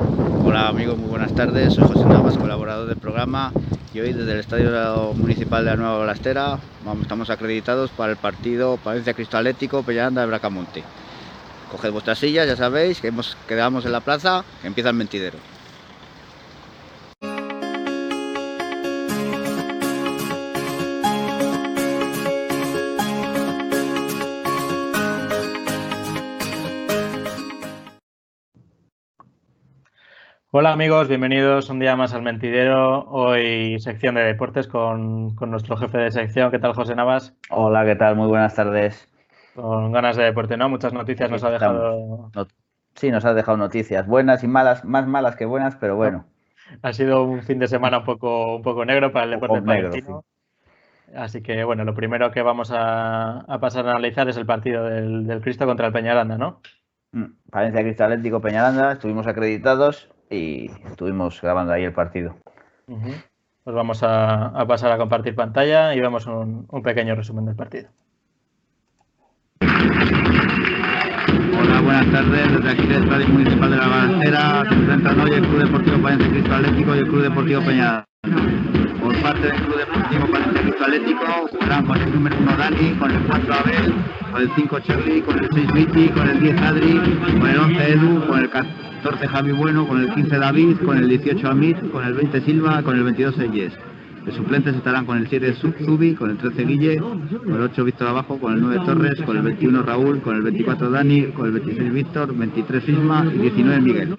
Hola amigos, muy buenas tardes. Soy José Navas, colaborador del programa. Y hoy desde el Estadio Municipal de la Nueva Balastera estamos acreditados para el partido Palencia Cristo Atlético Peñaranda de Bracamonte. Coged vuestras sillas, ya sabéis que hemos, quedamos en la plaza, que empieza el mentidero. Hola amigos, bienvenidos un día más al Mentidero. Hoy sección de deportes con, nuestro jefe de sección. ¿Qué tal, José Navas? Hola, ¿qué tal? Muy buenas tardes. Con ganas de deporte, ¿no? Muchas noticias nos ha dejado. Sí, nos ha dejado noticias buenas y malas, más malas que buenas, pero bueno. Ha sido un fin de semana un poco, un poco negro para el deporte negro, Así que bueno, lo primero que vamos a, pasar a analizar es el partido del, Cristo contra el Peñaranda, ¿no? Palencia mm, Cristo Atlético Peñaranda, estuvimos acreditados y estuvimos grabando ahí el partido. Pues vamos a, pasar a compartir pantalla y vemos un, pequeño resumen del partido. Hola, buenas tardes. Desde aquí del Estadio Municipal de la Balantera se enfrentan hoy el Club Deportivo Palencia Cristo Atlético y el Club Deportivo Peñada. Por parte del Club Deportivo Palencia Cristo Atlético jugarán con el número 1 Dani, con el 4 Abel, con el 5 Charlie, con el 6 Viti, con el 10 Adri, con el 11 Edu, con el 14 Javi Bueno, con el 15 David, con el 18 Amit, con el 20 Silva, con el 22 Eyes. De suplentes estarán con el 7 Zubi, con el 13 Guille, con el 8 Víctor Abajo, con el 9 Torres, con el 21 Raúl, con el 24 Dani, con el 26 Víctor, 23 Isma y 19 Miguel.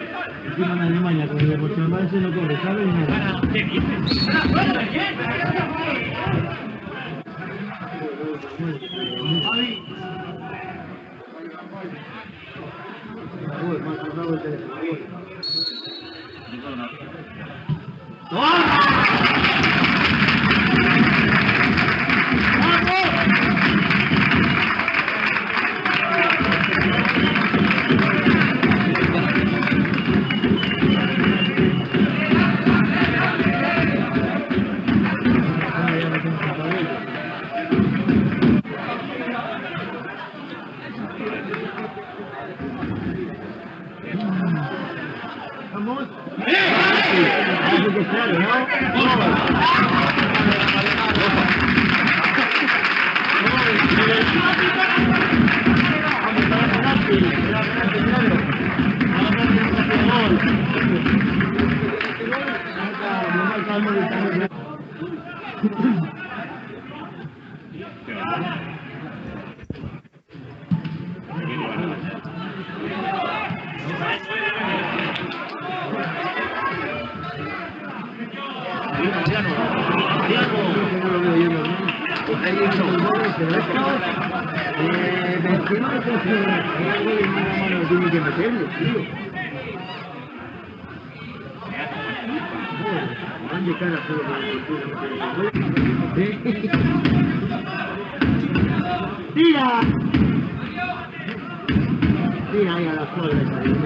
Eh, me. cara Tira. Tira ahí a la suegra.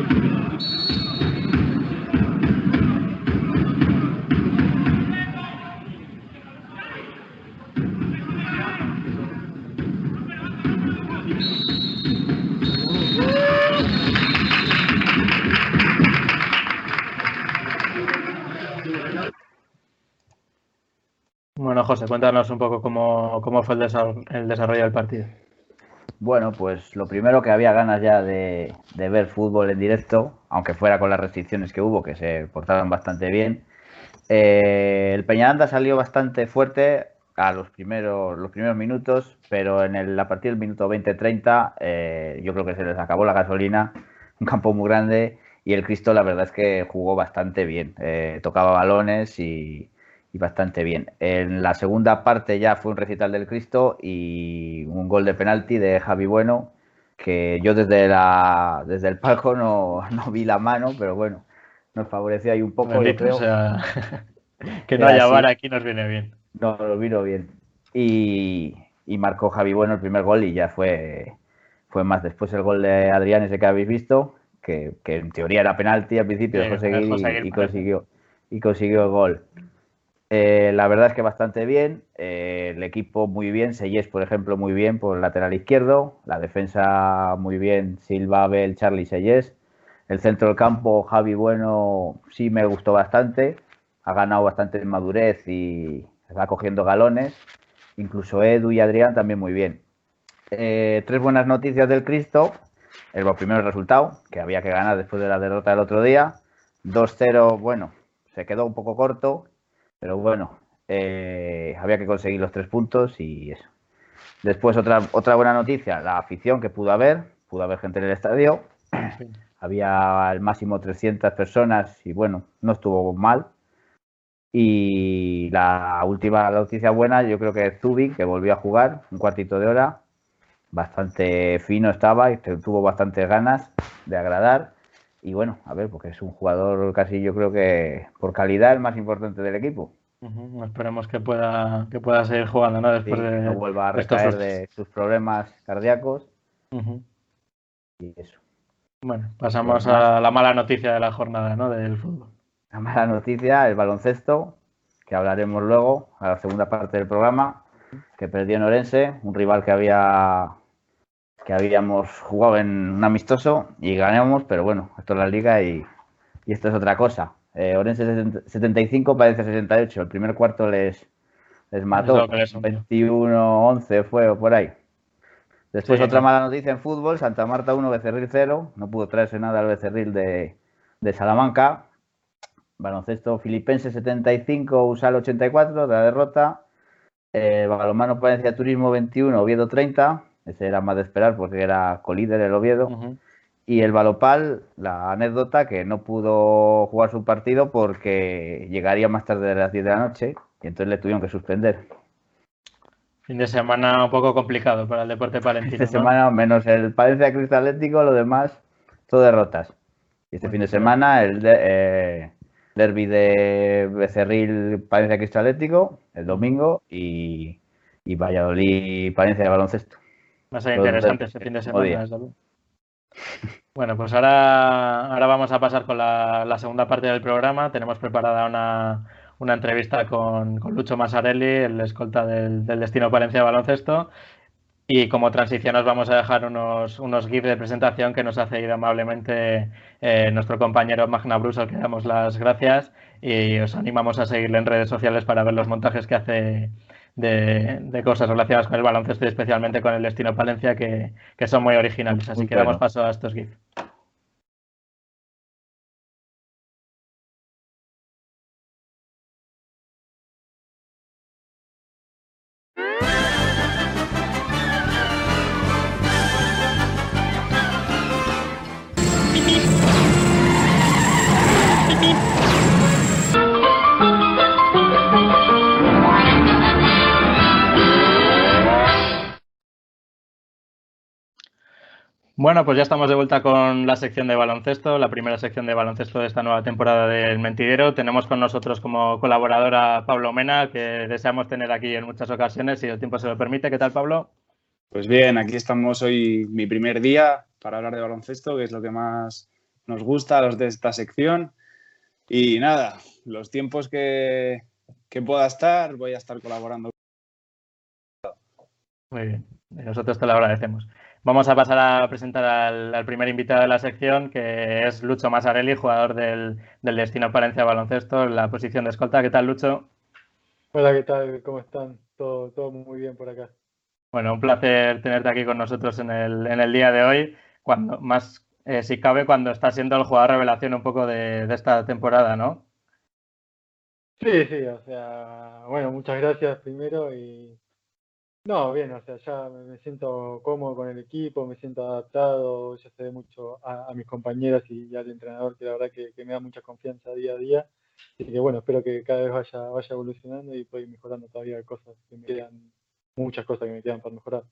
José, cuéntanos un poco cómo, fue el desarrollo, del partido. Bueno, pues lo primero que había ganas ya de, ver fútbol en directo, aunque fuera con las restricciones que hubo, que se portaron bastante bien. Eh, el Peñaranda salió bastante fuerte a los primeros, los primeros minutos, pero en a partir del minuto 20-30 eh, yo creo que se les acabó la gasolina, un campo muy grande y el Cristo la verdad es que jugó bastante bien, eh, tocaba balones y, y bastante bien. En la segunda parte ya fue un recital del Cristo y un gol de penalti de Javi Bueno, que yo desde, la, desde el palco no, vi la mano, pero bueno, nos favoreció ahí un poco. que no haya vara aquí nos viene bien. No, nos vino bien. Y, marcó Javi Bueno el primer gol y ya fue, fue más. Después el gol de Adrián, ese que habéis visto, que, en teoría era penalti al principio, y, consiguió, y consiguió el gol. Eh, la verdad es que bastante bien. Eh, el equipo muy bien. Sellés, por ejemplo, muy bien por el lateral izquierdo. La defensa muy bien. Silva, Abel, Charlie, Sellés. El centro del campo, Javi Bueno, sí me gustó bastante. Ha ganado bastante en madurez y está cogiendo galones. Incluso Edu y Adrián también muy bien. Eh, tres buenas noticias del Cristo. El primero resultado, que había que ganar después de la derrota del otro día. 2-0, bueno, se quedó un poco corto, pero bueno, eh, había que conseguir los tres puntos y eso. Después otra, otra buena noticia, la afición que pudo haber, pudo haber gente en el estadio. Había al máximo 300 personas y bueno, no estuvo mal. Y la última noticia buena, yo creo que es Zubi, que volvió a jugar un cuartito de hora. Bastante fino estaba y tuvo bastantes ganas de agradar. Y bueno, a ver, porque es un jugador casi yo creo que por calidad el más importante del equipo. Esperemos que pueda, que pueda seguir jugando, ¿no? Después de. No vuelva a recaer de sus problemas cardíacos. Y eso. Bueno, pasamos a la mala noticia de la jornada, ¿no? Del fútbol. La mala noticia, el baloncesto, que hablaremos luego, a la segunda parte del programa, que perdió en Orense, un rival que había que habíamos jugado en un amistoso y ganamos, pero bueno, esto es la liga y, y esto es otra cosa. Eh, Orense 75, parece 68. El primer cuarto les, les mató. 21-11 fue o por ahí. Después otra mala noticia en fútbol, Santa Marta 1, Becerril 0. No pudo traerse nada al Becerril de, de Salamanca. Baloncesto Filipense 75, Usal 84, de la derrota. Eh, Balomano Palencia Turismo 21, Oviedo 30. Ese era más de esperar porque era colíder el Oviedo. Y el Balopal, la anécdota que no pudo jugar su partido porque llegaría más tarde de las 10 de la noche y entonces le tuvieron que suspender. Fin de semana un poco complicado para el deporte palentino. Fin de semana, menos el Palencia Cristal Atlético, lo demás, todo derrotas. Y este fin de semana el eh, derby de Becerril Palencia Cristal Atlético, el domingo, y, y Valladolid Palencia de baloncesto. Va a ser interesante este fin de semana. Bueno, pues ahora, ahora vamos a pasar con la, segunda parte del programa. Tenemos preparada una, entrevista con, Lucho Masarelli, el escolta del, Destino Palencia de Baloncesto. Y como transición nos vamos a dejar unos, unos GIFs de presentación que nos ha cedido amablemente eh, nuestro compañero Magna Bruce, al que damos las gracias. Y os animamos a seguirle en redes sociales para ver los montajes que hace de, cosas relacionadas con el baloncesto y especialmente con el destino Palencia que, son muy originales. Así que damos paso a estos GIFs. Bueno, pues ya estamos de vuelta con la sección de baloncesto, la primera sección de baloncesto de esta nueva temporada del Mentidero. Tenemos con nosotros como colaboradora a Pablo Mena, que deseamos tener aquí en muchas ocasiones, si el tiempo se lo permite. ¿Qué tal, Pablo? Pues bien, aquí estamos hoy mi primer día para hablar de baloncesto, que es lo que más nos gusta a los de esta sección. Y nada, los tiempos que, que pueda estar, voy a estar colaborando. Muy bien, nosotros te lo agradecemos. Vamos a pasar a presentar al, primer invitado de la sección, que es Lucho Masarelli, jugador del, Destino Palencia Baloncesto, en la posición de escolta. ¿Qué tal, Lucho? Hola, ¿qué tal? ¿Cómo están? Todo, todo muy bien por acá. Bueno, un placer tenerte aquí con nosotros en el, en el día de hoy, cuando más, eh, si cabe, cuando está siendo el jugador revelación un poco de, de esta temporada, ¿no? Sí, sí, o sea, bueno, muchas gracias primero y no, bien, o sea, ya me siento cómodo con el equipo, me siento adaptado, ya se ve mucho a, mis compañeros y, al entrenador que la verdad que, me da mucha confianza día a día. Así que bueno, espero que cada vez vaya, vaya evolucionando y pueda ir mejorando todavía cosas que me quedan, muchas cosas que me quedan para mejorar.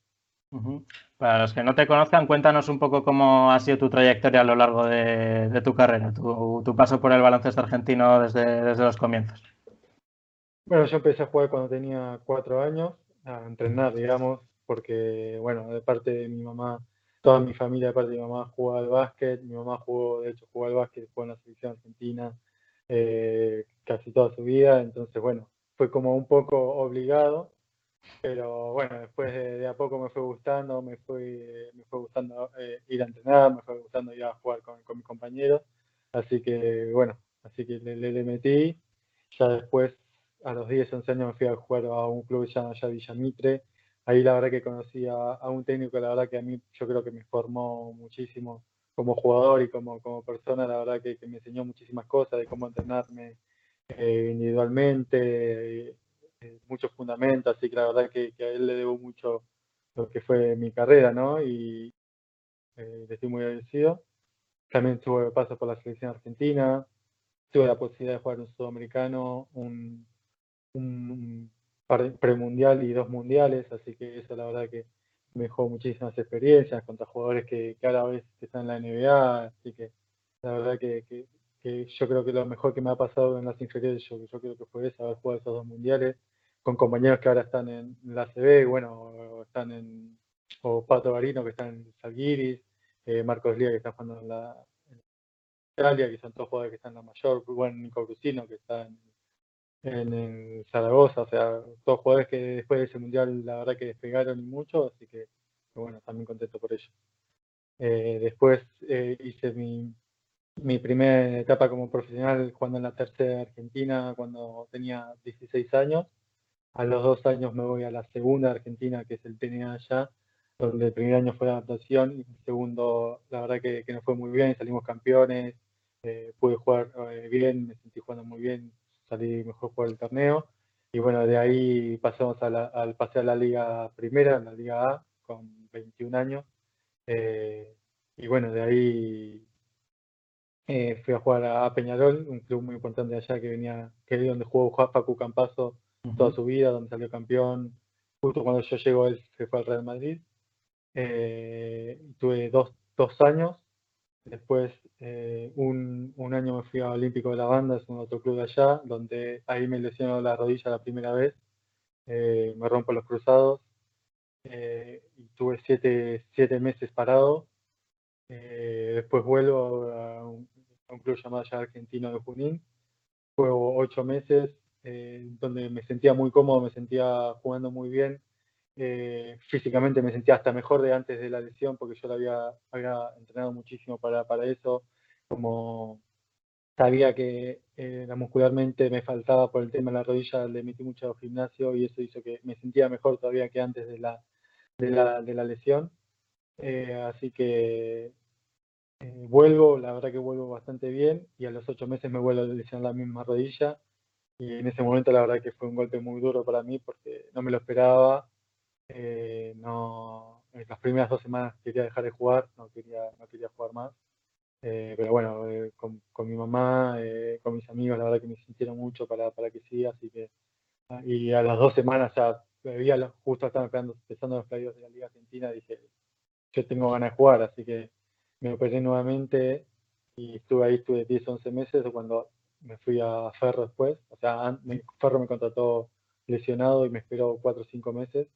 Para los que no te conozcan, cuéntanos un poco cómo ha sido tu trayectoria a lo largo de, tu carrera, tu, paso por el baloncesto argentino desde, desde los comienzos. Bueno, yo empecé a jugar cuando tenía cuatro años a entrenar, digamos, porque, bueno, de parte de mi mamá, toda mi familia de parte de mi mamá jugaba al básquet, mi mamá jugó, de hecho, jugó al básquet, jugó en la selección argentina eh, casi toda su vida, entonces, bueno, fue como un poco obligado pero bueno, después de, a poco me fue gustando, me fue, me fue gustando eh, ir a entrenar, me fue gustando ir a jugar con, con mis compañeros, así que bueno, así que le, le, metí, ya después a los 10, 11 años me fui a jugar a un club llamado ya Villamitre, ahí la verdad que conocí a, un técnico, la verdad que a mí yo creo que me formó muchísimo como jugador y como, como persona, la verdad que, me enseñó muchísimas cosas de cómo entrenarme eh, individualmente, eh, muchos fundamentos, así que la verdad que, a él le debo mucho lo que fue mi carrera, ¿no? Y eh, le estoy muy agradecido. También tuve paso por la selección argentina, tuve la posibilidad de jugar un sudamericano, un, un premundial y dos mundiales, así que eso la verdad que me dejó muchísimas experiencias contra jugadores que, cada vez están en la NBA, así que la verdad que, yo creo que lo mejor que me ha pasado en las inferiores, yo, yo creo que fue eso, haber jugado esos dos mundiales, con compañeros que ahora están en la CB, bueno, están en, o Pato Barino que están en Salguiris, eh, Marcos Lía que está jugando en la Italia, que son todos jugadores que están en la mayor, bueno, Nico Brusino que está en en, Zaragoza, o sea, todos jugadores que después de ese mundial la verdad que despegaron mucho, así que bueno, también contento por ello. Eh, después eh, hice mi, mi primera etapa como profesional jugando en la tercera Argentina cuando tenía 16 años. A los dos años me voy a la segunda Argentina, que es el TNA allá, donde el primer año fue de adaptación y el segundo, la verdad que, que nos fue muy bien, salimos campeones, eh, pude jugar bien, me sentí jugando muy bien, salí mejor por el torneo. Y bueno, de ahí pasamos al pase a la Liga Primera, la Liga A, con 21 años. Eh, y bueno, de ahí eh, fui a jugar a Peñarol, un club muy importante allá que venía, que es donde jugó Facu Campazo toda su vida, donde salió campeón. Justo cuando yo llego, él se fue al Real Madrid. Eh, tuve dos, dos años Después, eh, un, un, año me fui a Olímpico de la Banda, es un otro club de allá, donde ahí me lesionó la rodilla la primera vez, eh, me rompo los cruzados, eh, y tuve siete, siete, meses parado. después vuelvo a un, club llamado ya Argentino de Junín, juego ocho meses, donde me sentía muy cómodo, me sentía jugando muy bien, eh, físicamente me sentía hasta mejor de antes de la lesión porque yo la había, había entrenado muchísimo para, para eso, como sabía que eh, muscularmente me faltaba por el tema de la rodilla, le metí mucho gimnasio y eso hizo que me sentía mejor todavía que antes de la, de la, de la lesión. Eh, así que eh, vuelvo, la verdad que vuelvo bastante bien y a los ocho meses me vuelvo a lesionar la misma rodilla. Y en ese momento la verdad que fue un golpe muy duro para mí porque no me lo esperaba eh, no, en las primeras dos semanas quería dejar de jugar, no quería, no quería jugar más. Eh, pero bueno, eh, con, mi mamá, con mis amigos, la verdad que me sintieron mucho para, para que siga, así que. Ah, y a las dos semanas ya había, justo estaban empezando los playoffs de la Liga Argentina, dije, yo tengo ganas de jugar, así que me operé nuevamente y estuve ahí, estuve 10, 11 meses cuando me fui a Ferro después, o sea, Ferro me contrató lesionado y me esperó 4 o 5 meses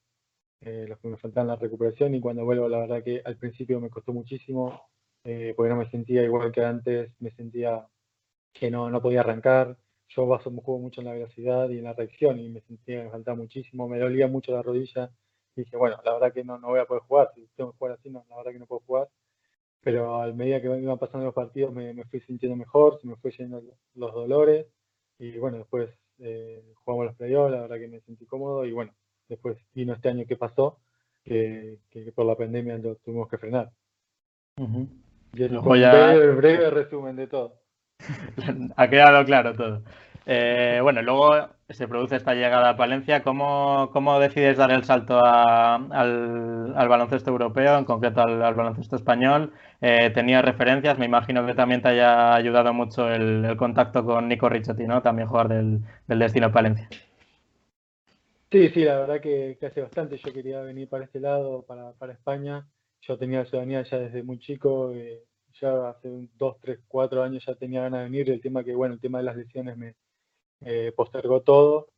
eh, los que me faltan la recuperación y cuando vuelvo la verdad que al principio me costó muchísimo eh, porque no me sentía igual que antes, me sentía que no, no podía arrancar. Yo baso, juego mucho en la velocidad y en la reacción y me sentía que me faltaba muchísimo, me dolía mucho la rodilla y dije, bueno, la verdad que no, no voy a poder jugar, si tengo que jugar así, no, la verdad que no puedo jugar. Pero a medida que iban pasando los partidos me, me fui sintiendo mejor, se me fue yendo los dolores y bueno, después eh, jugamos los playoffs, la verdad que me sentí cómodo y bueno, después vino este año que pasó, que, por la pandemia lo tuvimos que frenar. Y es un breve, resumen de todo. ha quedado claro todo. Eh, bueno, luego se produce esta llegada a Palencia. ¿Cómo, cómo decides dar el salto al, baloncesto europeo, en concreto al, baloncesto español? Eh, ¿Tenías referencias? Me imagino que también te haya ayudado mucho el, contacto con Nico Ricciotti, ¿no? También jugar del, del Destino Palencia. Sí, sí, la verdad que, hace bastante yo quería venir para este lado, para, España. Yo tenía la ciudadanía ya desde muy chico, eh, ya hace dos, tres, cuatro años ya tenía ganas de venir. El tema que, bueno, el tema de las lesiones me postergó todo.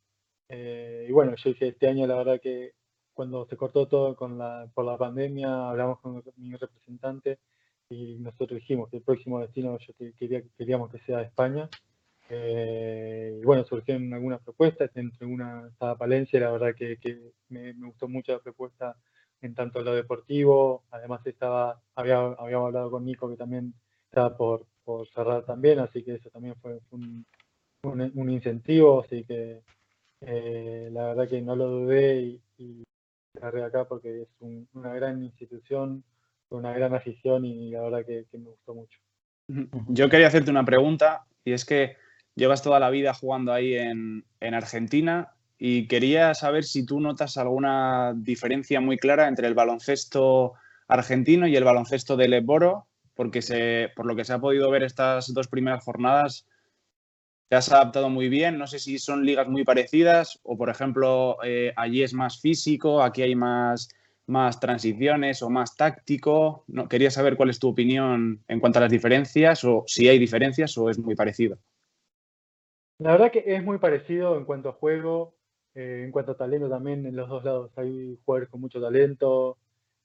Eh, y bueno, yo dije, este año la verdad que cuando se cortó todo con la, por la pandemia, hablamos con mi representante y nosotros dijimos que el próximo destino yo quería, queríamos que sea España. Eh, y bueno, surgieron algunas propuestas, entre una estaba Palencia, la verdad que, me, gustó mucho la propuesta en tanto lo deportivo, además estaba, había, habíamos hablado con Nico que también estaba por, cerrar también, así que eso también fue un, incentivo, así que eh, la verdad que no lo dudé y, y acá porque es una gran institución, una gran afición y la verdad que me gustó mucho. Yo quería hacerte una pregunta y es que llevas toda la vida jugando ahí en, Argentina y quería saber si tú notas alguna diferencia muy clara entre el baloncesto argentino y el baloncesto del Eboro, porque se, por lo que se ha podido ver estas dos primeras jornadas, te has adaptado muy bien. No sé si son ligas muy parecidas o, por ejemplo, eh, allí es más físico, aquí hay más, más transiciones o más táctico. No, quería saber cuál es tu opinión en cuanto a las diferencias o si hay diferencias o es muy parecido. La verdad que es muy parecido en cuanto a juego, eh, en cuanto a talento también en los dos lados. Hay jugadores con mucho talento.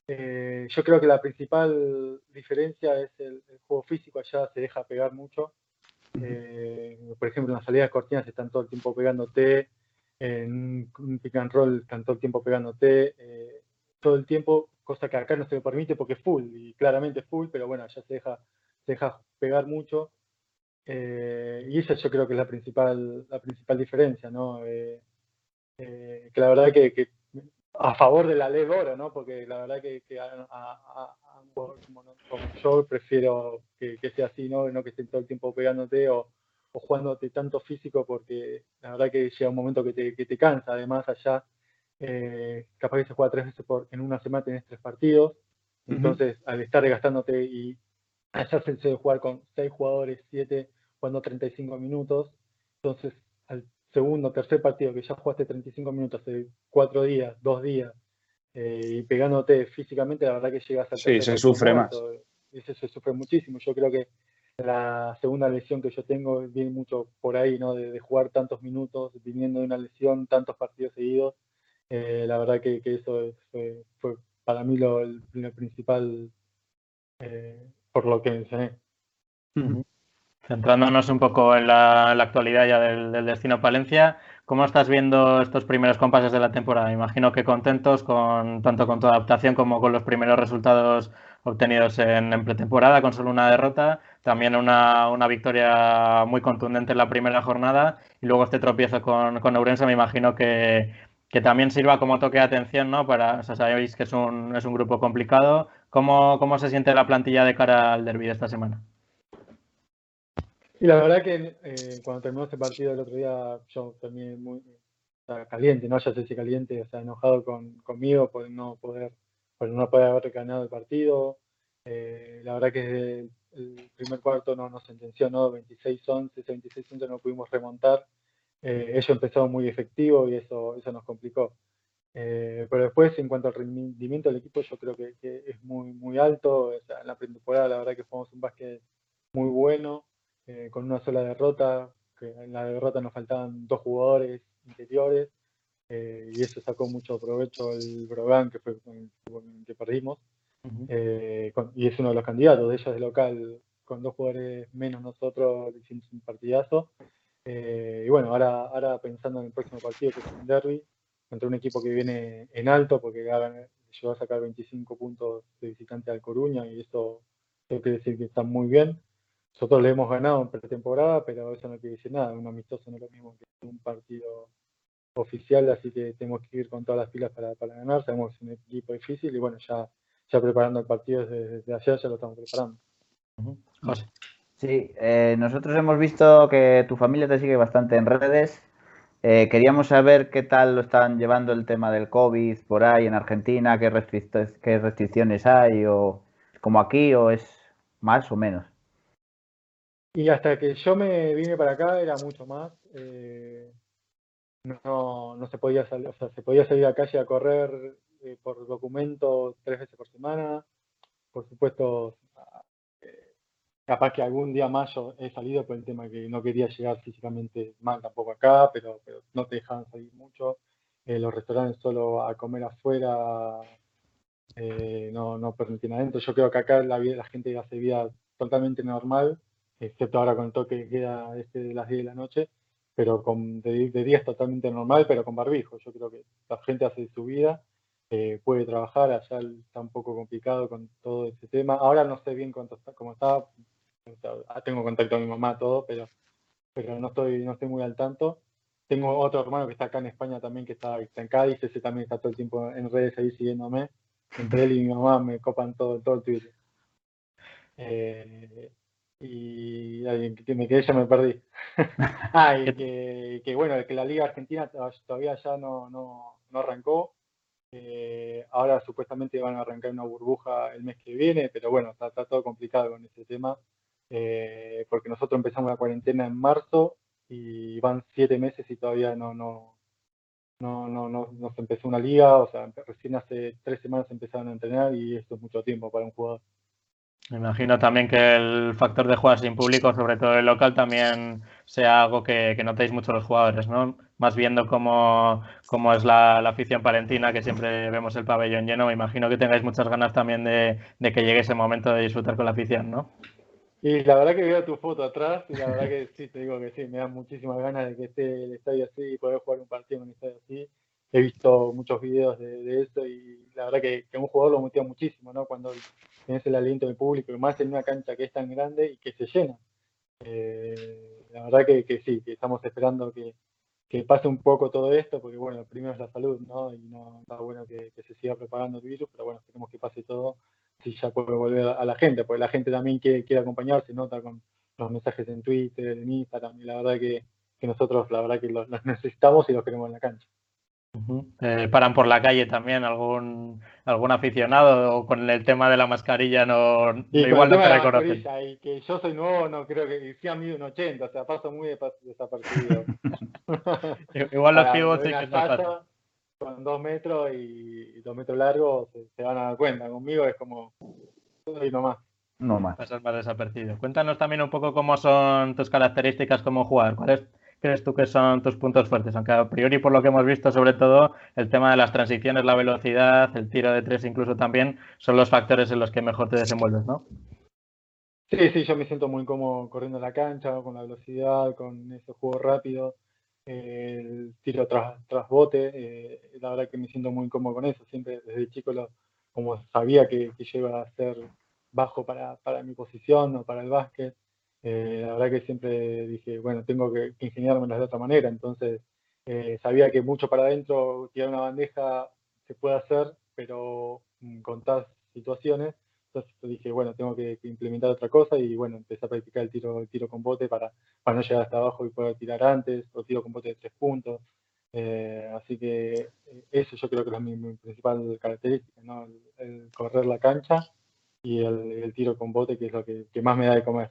Eh, yo creo que la principal diferencia es el, juego físico. Allá se deja pegar mucho. Eh, por ejemplo, en las salidas cortinas están todo el tiempo pegándote. En un pick and roll están todo el tiempo pegándote. todo el tiempo, cosa que acá no se me permite porque es full. Y claramente es full, pero bueno, allá se deja, se deja pegar mucho. Eh, y esa yo creo que es la principal, la principal diferencia, ¿no? Eh, eh, que la verdad que, a favor de la ley de oro, ¿no? Porque la verdad que, a, como, yo prefiero que, sea así, ¿no? No que estén todo el tiempo pegándote o, o, jugándote tanto físico, porque la verdad que llega un momento que te, que te cansa. Además, allá capaz que se juega tres veces por, en una semana, tenés tres partidos. Entonces, al estar gastándote y allá se debe jugar con seis jugadores, siete, jugando 35 minutos. Entonces, al segundo, tercer partido que ya jugaste 35 minutos hace cuatro días, dos días, eh, y pegándote físicamente, la verdad que llegas al Sí, se sufre más. Eso se sufre muchísimo. Yo creo que la segunda lesión que yo tengo viene mucho por ahí, ¿no? De, jugar tantos minutos, viniendo de una lesión, tantos partidos seguidos. Eh, la verdad que, eso fue, para mí lo, principal eh, por lo que mencioné. Centrándonos un poco en la, actualidad ya del, destino Palencia, ¿cómo estás viendo estos primeros compases de la temporada? Imagino que contentos con tanto con tu adaptación como con los primeros resultados obtenidos en, pretemporada, con solo una derrota, también una, victoria muy contundente en la primera jornada y luego este tropiezo con, con Ourense, me imagino que, también sirva como toque de atención, ¿no? Para, o sabéis que es un, es un grupo complicado. ¿Cómo, ¿Cómo se siente la plantilla de cara al derby de esta semana? Y la verdad que eh, cuando terminó ese partido el otro día, yo terminé muy caliente, no ya sé si caliente, o sea, enojado con, conmigo por no poder, por no poder haber ganado el partido. Eh, la verdad que el, primer cuarto no nos sentenció, ¿no? 26-11, 26-11 no pudimos remontar. Eh, empezaron muy efectivo y eso, eso nos complicó. pero después, en cuanto al rendimiento del equipo, yo creo que, es muy, muy alto. O sea, en la pretemporada, la verdad que jugamos un básquet muy bueno. Eh, con una sola derrota, que en la derrota nos faltaban dos jugadores interiores, eh, y eso sacó mucho provecho el Brogan, que fue con el que perdimos, eh, y es uno de los candidatos, de ellos de local, con dos jugadores menos nosotros, hicimos un partidazo. Y bueno, ahora, ahora pensando en el próximo partido, que es un derby, contra un equipo que viene en alto, porque llegó a sacar 25 puntos de visitante al Coruña, y eso, eso quiere decir que está muy bien. Nosotros le hemos ganado en pretemporada, pero eso no quiere decir nada. Un amistoso no es lo mismo que un partido oficial, así que tenemos que ir con todas las pilas para, ganar. Sabemos que es un equipo difícil y bueno, ya, ya preparando el partido desde, ayer ya lo estamos preparando. José. Sí, eh, nosotros hemos visto que tu familia te sigue bastante en redes. Eh, queríamos saber qué tal lo están llevando el tema del COVID por ahí en Argentina, qué, restricciones hay, o como aquí, o es más o menos. Y hasta que yo me vine para acá era mucho más. Eh, no, no se podía salir, o sea, se podía salir a calle a correr por documento tres veces por semana. Por supuesto, capaz que algún día más yo he salido por el tema que no quería llegar físicamente mal tampoco acá, pero, no te dejaban salir mucho. los restaurantes solo a comer afuera no, no permitían adentro. Yo creo que acá la, vida, la gente hace vida totalmente normal excepto ahora con el toque que queda este de las 10 de la noche, pero con, de, día es totalmente normal, pero con barbijo. Yo creo que la gente hace su vida, eh, puede trabajar, allá está un poco complicado con todo este tema. Ahora no sé bien cuánto está, cómo está, tengo contacto con mi mamá, todo, pero, pero no, estoy, no estoy muy al tanto. Tengo otro hermano que está acá en España también, que está, en Cádiz, ese también está todo el tiempo en redes ahí siguiéndome. Entre él y mi mamá me copan todo, todo el Twitter. Eh, y que me quedé, ya me perdí. ah, y que, bueno, que la Liga Argentina todavía ya no, no, no arrancó. Eh, ahora supuestamente van a arrancar una burbuja el mes que viene, pero bueno, está, todo complicado con ese tema, eh, porque nosotros empezamos la cuarentena en marzo y van siete meses y todavía no, no, no, no, no, no se empezó una liga, o sea, recién hace tres semanas empezaron a entrenar y esto es mucho tiempo para un jugador. Me imagino también que el factor de jugar sin público, sobre todo el local, también sea algo que, notéis mucho los jugadores, ¿no? Más viendo cómo, cómo es la, afición palentina, que siempre vemos el pabellón lleno, me imagino que tengáis muchas ganas también de, de, que llegue ese momento de disfrutar con la afición, ¿no? Y la verdad que veo tu foto atrás y la verdad que sí, te digo que sí, me da muchísimas ganas de que esté el estadio así y poder jugar un partido en un estadio así. He visto muchos videos de, eso y la verdad que, que, un jugador lo motiva muchísimo, ¿no? Cuando tienes el aliento del público, y más en una cancha que es tan grande y que se llena. Eh, la verdad que, que, sí, que estamos esperando que, que, pase un poco todo esto, porque bueno, primero es la salud, ¿no? Y no está bueno que, se siga propagando el virus, pero bueno, esperemos que pase todo si ya puede volver a la gente, porque la gente también quiere, quiere acompañarse, nota con los mensajes en Twitter, en Instagram, y la verdad que, nosotros la verdad que los, necesitamos y los queremos en la cancha. Eh, paran por la calle también algún algún aficionado o con el tema de la mascarilla no, igual no te reconocen. Y que yo soy nuevo, no creo que sí a mí un 80, o sea, paso muy desaparecido. igual los pibos sí que no con dos metros y, dos metros largos se, van a dar cuenta. Conmigo es como y no más. No más. Pasar más desapercibido. Cuéntanos también un poco cómo son tus características como jugador. ¿Cuáles crees tú que son tus puntos fuertes? Aunque a priori, por lo que hemos visto, sobre todo el tema de las transiciones, la velocidad, el tiro de tres incluso también, son los factores en los que mejor te desenvuelves, ¿no? Sí, sí, yo me siento muy cómodo corriendo en la cancha, con la velocidad, con ese juego rápido el tiro tras, tras bote, eh, la verdad que me siento muy cómodo con eso, siempre desde chico lo, como sabía que, que iba a ser bajo para, para mi posición o para el básquet, eh, la verdad que siempre dije, bueno, tengo que, que de otra manera, entonces eh, sabía que mucho para adentro, tirar una bandeja se puede hacer, pero mm, con tal situaciones entonces dije, bueno, tengo que, implementar otra cosa y bueno, empecé a practicar el tiro, el tiro con bote para, para no llegar hasta abajo y poder tirar antes, o tiro con bote de tres puntos. Eh, así que eh, eso yo creo que es mi, principal característica, ¿no? el, correr la cancha y el, tiro con bote, que es lo que, más me da de comer.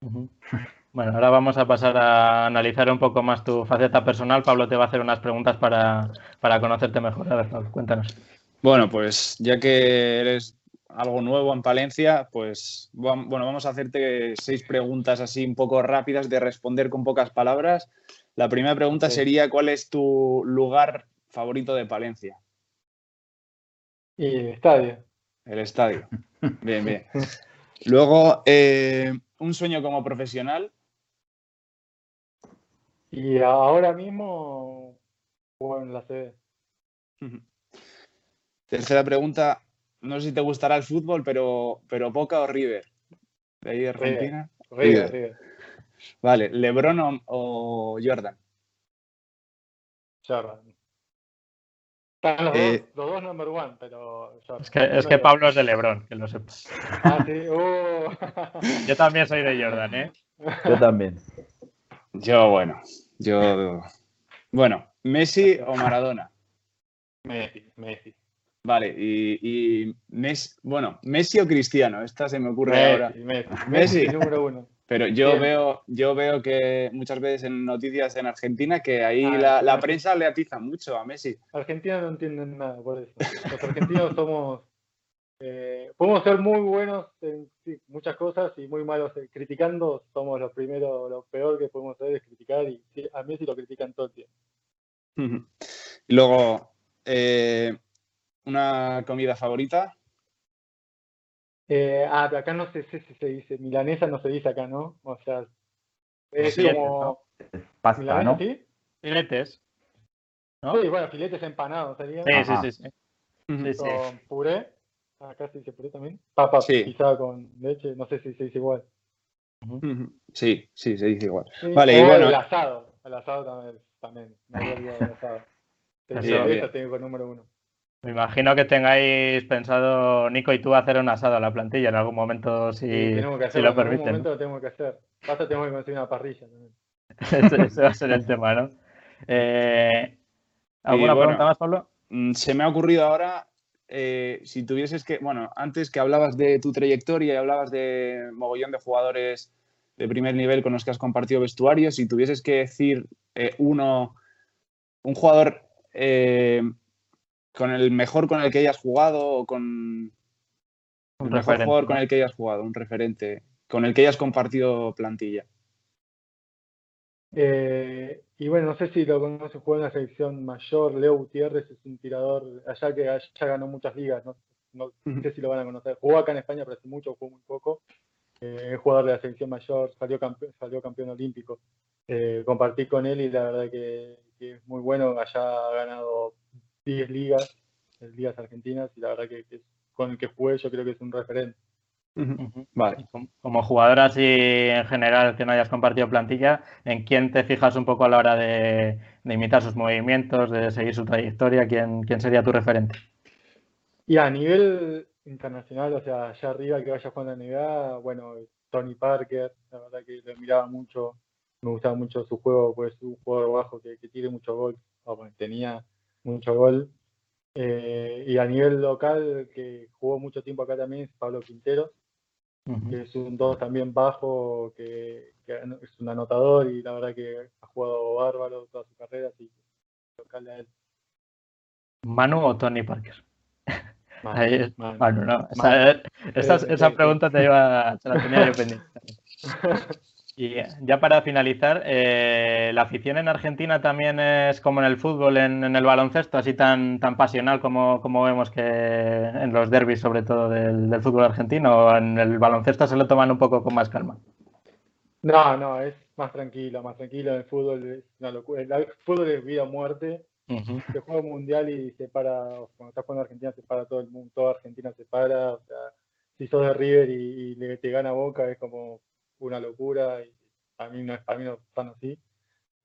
Bueno, ahora vamos a pasar a analizar un poco más tu faceta personal. Pablo te va a hacer unas preguntas para, para conocerte mejor. A ver, Pablo, cuéntanos. Bueno, pues ya que eres algo nuevo en Palencia, pues bueno, vamos a hacerte seis preguntas así un poco rápidas de responder con pocas palabras. La primera pregunta sería, ¿cuál es tu lugar favorito de Palencia? El estadio. El estadio. Bien, bien. Luego, eh, un sueño como profesional. Y ahora mismo, bueno, la CD. Tercera pregunta, no sé si te gustará el fútbol, pero, pero Boca o River. De ahí de Argentina. River, River. Vale, ¿Lebron o, Jordan? Jordan. Están los, eh, dos, los dos number one, pero Es que, es que Pablo es de Lebron, que lo sepas. Ah, sí. Uh. Yo también soy de Jordan, ¿eh? Yo también. Yo, bueno, yo... Bueno, ¿Messi o Maradona? Messi, Messi. Vale, y, Messi, bueno, Messi o Cristiano, esta se me ocurre ahora. Messi, Messi, número uno. Pero yo veo, yo veo que muchas veces en noticias en Argentina que ahí ah, la, prensa le atiza mucho a Messi. Argentina no entienden nada por eso. Los argentinos somos, eh, podemos ser muy buenos en muchas cosas y muy malos criticando. Somos los primeros, lo peor que podemos hacer es criticar y a Messi lo critican todo el tiempo. Y luego, eh, ¿Una comida favorita? Eh, ah, pero acá no sé, si se dice, milanesa no se dice acá, ¿no? O sea, es como... Pasta, ¿no? ¿sí? Filetes. ¿no? Sí, bueno, filetes empanados sería. Sí, sí, sí, sí. Con puré. Acá se dice puré también. Papa sí. con leche, no sé si se dice igual. Sí, sí, se dice igual. vale, y bueno. El asado, el asado también, también. No había olvidado el asado. Eso tengo el número uno. Me imagino que tengáis pensado, Nico y tú, hacer un asado a la plantilla en algún momento, si, si lo permiten. En algún momento lo tengo que hacer. Pasa, tengo que conseguir una parrilla también. ese, va a ser el tema, ¿no? Eh, ¿Alguna pregunta más, Pablo? Mm, se me ha ocurrido ahora, eh, si tuvieses que, bueno, antes que hablabas de tu trayectoria y hablabas de mogollón de jugadores de primer nivel con los que has compartido vestuario, si tuvieses que decir eh, uno, un jugador con el mejor con el que hayas jugado o con el mejor jugador con el que hayas jugado, un referente, con el que hayas compartido plantilla. Eh, y bueno, no sé si lo conoce, juega en la selección mayor, Leo Gutiérrez es un tirador, allá que allá ganó muchas ligas, no, no, sé si lo van a conocer. Jugó acá en España, pero hace mucho, jugó muy poco. Eh, es jugador de la selección mayor, salió, campeón, salió campeón olímpico. Eh, compartí con él y la verdad que, que es muy bueno, allá ha ganado 10 ligas, ligas argentinas, y la verdad que, con el que jugué yo creo que es un referente. Vale. Como jugador así en general que no hayas compartido plantilla, ¿en quién te fijas un poco a la hora de, imitar sus movimientos, de seguir su trayectoria? ¿Quién, ¿Quién sería tu referente? Y a nivel internacional, o sea, allá arriba que vaya jugando a NBA, bueno, Tony Parker, la verdad que lo miraba mucho, me gustaba mucho su juego, pues un jugador bajo que, que tire mucho gol, tenía mucho gol. Eh, y a nivel local, que jugó mucho tiempo acá también, es Pablo Quintero, que es un 2 también bajo, que, es un anotador y la verdad que ha jugado bárbaro toda su carrera, así local a él. ¿Manu o Tony Parker? Manu, ¿no? Esa, esa, pregunta te iba, se la tenía yo pendiente. Y ya para finalizar, eh, ¿la afición en Argentina también es como en el fútbol, en, el baloncesto, así tan, tan pasional como, como, vemos que en los derbis, sobre todo del, fútbol argentino, o en el baloncesto se lo toman un poco con más calma? No, no, es más tranquilo, más tranquilo. El fútbol es una locura. El fútbol es vida o muerte. Se juega mundial y se para, cuando estás jugando Argentina, se para todo el mundo, toda Argentina se para. O sea, si sos de River y, y te gana Boca, es como una locura y a mí no, para mí no están así.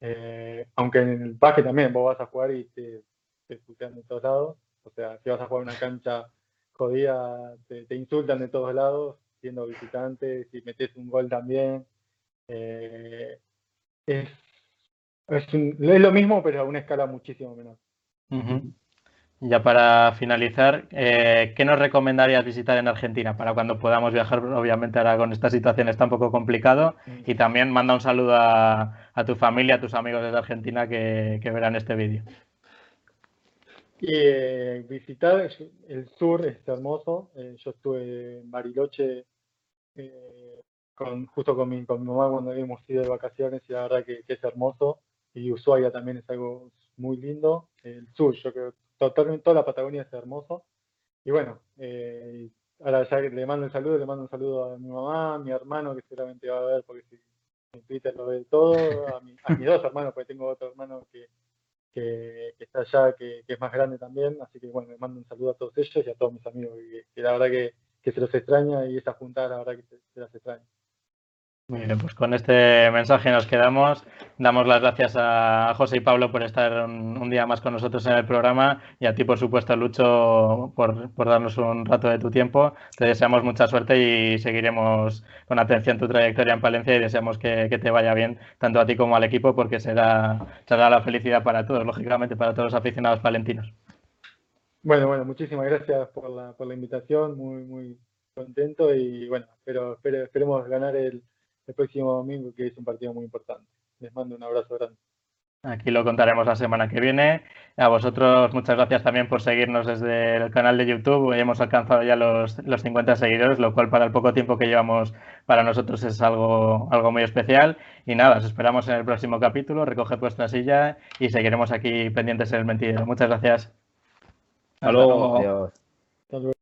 Eh, aunque en el básquet también vos vas a jugar y te, te de todos lados. O sea, si vas a jugar una cancha jodida, te, insultan de todos lados, siendo visitante, si metes un gol también. Eh, es, es, lo mismo, pero a una escala muchísimo menor. Ya para finalizar, eh, ¿qué nos recomendarías visitar en Argentina para cuando podamos viajar? Obviamente ahora con esta situación está un poco complicado. Mm. Y también manda un saludo a, tu familia, a tus amigos desde Argentina que, verán este vídeo. Eh, visitar el sur es hermoso. Eh, yo estuve en Bariloche con, justo con mi, con mi mamá cuando habíamos ido de vacaciones y la verdad que, que es hermoso. Y Ushuaia también es algo muy lindo. El sur, yo creo totalmente toda la Patagonia es hermoso. Y bueno, eh, ahora ya le mando un saludo, le mando un saludo a mi mamá, a mi hermano, que seguramente va a ver porque si en Twitter lo ve todo, a, mis dos hermanos, porque tengo otro hermano que, que, está allá, que, es más grande también, así que bueno, le mando un saludo a todos ellos y a todos mis amigos, que, la verdad que, se los extraña y esa juntada la verdad que se las extraña. Bien, pues con este mensaje nos quedamos. Damos las gracias a José y Pablo por estar un, día más con nosotros en el programa y a ti, por supuesto, Lucho, por, darnos un rato de tu tiempo. Te deseamos mucha suerte y seguiremos con atención tu trayectoria en Palencia y deseamos que, te vaya bien tanto a ti como al equipo porque será, será la felicidad para todos, lógicamente, para todos los aficionados palentinos. Bueno, bueno, muchísimas gracias por la, por la invitación, muy, muy contento y bueno, pero esperemos ganar el el próximo domingo, que es un partido muy importante. Les mando un abrazo grande. Aquí lo contaremos la semana que viene. A vosotros muchas gracias también por seguirnos desde el canal de YouTube. Hoy hemos alcanzado ya los, los 50 seguidores, lo cual para el poco tiempo que llevamos para nosotros es algo, algo muy especial. Y nada, os esperamos en el próximo capítulo. Recoge vuestra silla y seguiremos aquí pendientes en el mentidero. Muchas gracias. Hasta luego. Adiós.